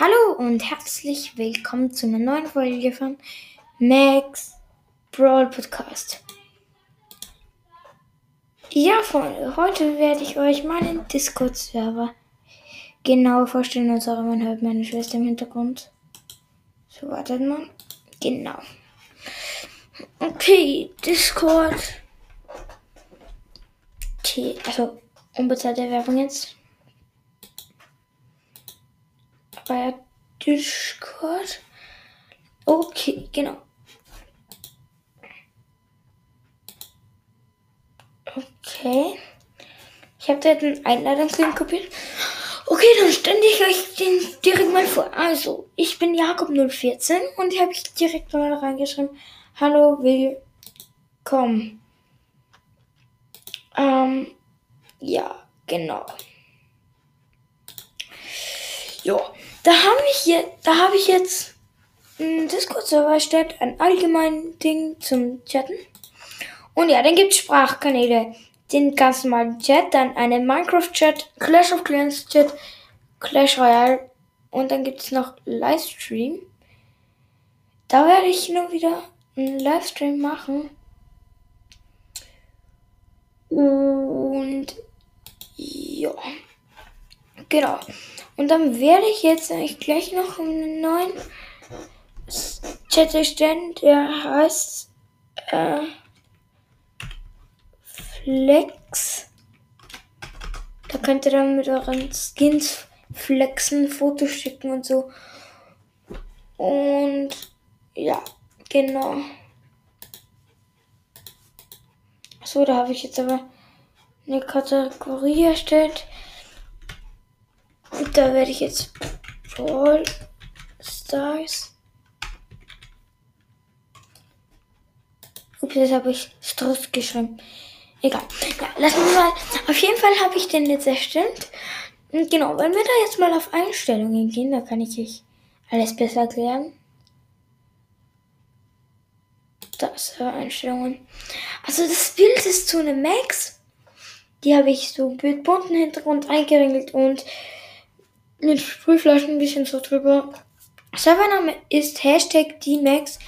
Hallo und herzlich willkommen zu einer neuen Folge von Max Brawl Podcast. Ja, Freunde, heute werde ich euch meinen Discord-Server genau vorstellen. Und sorry, man hört meine Schwester im Hintergrund. So, wartet mal. Genau. Okay, Discord. Okay, also unbezahlte Werbung jetzt. Bei Discord. Okay, genau. Okay. Ich habe da jetzt einen Einladungslink kopiert. Okay, dann stelle ich euch den direkt mal vor. Also, ich bin Jakob014 und hier habe ich direkt mal reingeschrieben. Hallo, willkommen. Ähm, ja, genau. Ja, da habe ich jetzt, da habe ich jetzt einen Discord-Server erstellt, ein allgemeines Ding zum Chatten. Und ja, dann gibt es Sprachkanäle, den ganz normalen Chat, dann einen Minecraft-Chat, Clash of Clans-Chat, Clash Royale und dann gibt es noch Livestream. Da werde ich nur wieder einen Livestream machen. Und ja, genau. Und dann werde ich jetzt eigentlich gleich noch einen neuen Chat erstellen, der heißt äh, Flex. Da könnt ihr dann mit euren Skins flexen, Fotos schicken und so. Und ja, genau. So, da habe ich jetzt aber eine Kategorie erstellt. Da werde ich jetzt Brawl Stars. Ups, jetzt habe ich Struss geschrieben. Egal. Ja, lassen wir mal. Auf jeden Fall habe ich den jetzt erstellt. Und genau, wenn wir da jetzt mal auf Einstellungen gehen, da kann ich euch alles besser erklären. Das äh, Einstellungen. Also das Bild ist zu einem Max. Die habe ich so mit bunten Hintergrund eingeringelt und mit Sprühflaschen ein bisschen so drüber. Servername ist Hashtag DMAX.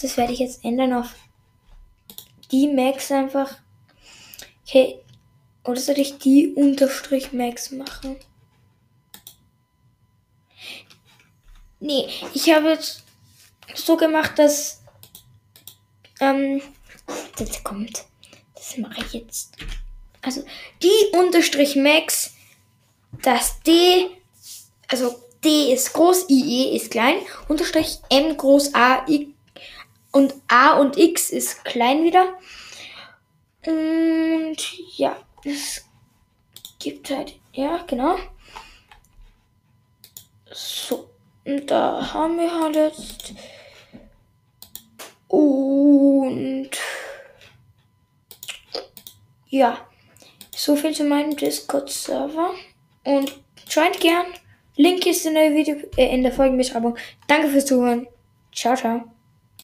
Das werde ich jetzt ändern auf DMAX einfach. Okay. Oder soll ich die unterstrich Max machen? Nee, ich habe jetzt so gemacht, dass ähm, das kommt. Das mache ich jetzt. Also die unterstrich Max, das D also D ist groß, IE ist klein, Unterstrich M groß A, I und A und X ist klein wieder. Und ja, es gibt halt, ja, genau. So, und da haben wir halt jetzt. Und ja, so viel zu meinem Discord-Server. Und joint gern. Link ist in der Video, äh, in der Folgenbeschreibung. Danke fürs Zuhören. Ciao, ciao.